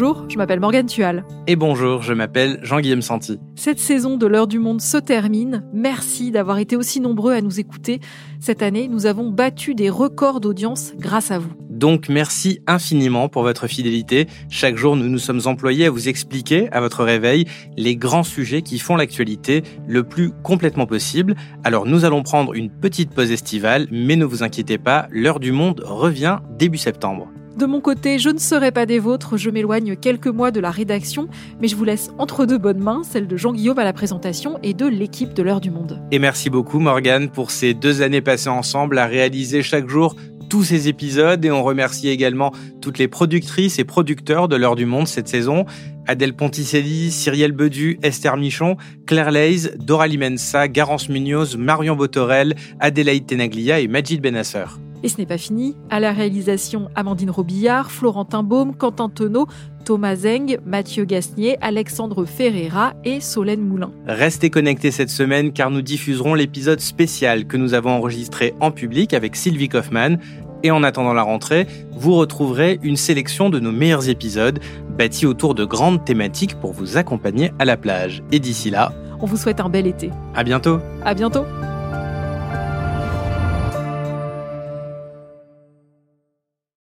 Bonjour, je m'appelle Morgane Tual. Et bonjour, je m'appelle Jean-Guillaume Santi. Cette saison de l'heure du monde se termine. Merci d'avoir été aussi nombreux à nous écouter. Cette année, nous avons battu des records d'audience grâce à vous. Donc merci infiniment pour votre fidélité. Chaque jour, nous nous sommes employés à vous expliquer à votre réveil les grands sujets qui font l'actualité le plus complètement possible. Alors nous allons prendre une petite pause estivale, mais ne vous inquiétez pas, l'heure du monde revient début septembre. De mon côté, je ne serai pas des vôtres, je m'éloigne quelques mois de la rédaction, mais je vous laisse entre deux bonnes mains, celle de Jean-Guillaume à la présentation et de l'équipe de l'heure du monde. Et merci beaucoup Morgane pour ces deux années passées ensemble à réaliser chaque jour tous ces épisodes et on remercie également toutes les productrices et producteurs de l'heure du monde cette saison. Adèle Ponticelli, Cyrielle Bedu, Esther Michon, Claire Leys, Dora Limensa, Garance Munoz, Marion Botorel, Adélaïde Tenaglia et Majid Benasser. Et ce n'est pas fini. À la réalisation, Amandine Robillard, Florentin Baume, Quentin Tonneau, Thomas Zeng, Mathieu Gasnier, Alexandre Ferreira et Solène Moulin. Restez connectés cette semaine car nous diffuserons l'épisode spécial que nous avons enregistré en public avec Sylvie Kaufmann. Et en attendant la rentrée, vous retrouverez une sélection de nos meilleurs épisodes bâtis autour de grandes thématiques pour vous accompagner à la plage. Et d'ici là, on vous souhaite un bel été. À bientôt. À bientôt.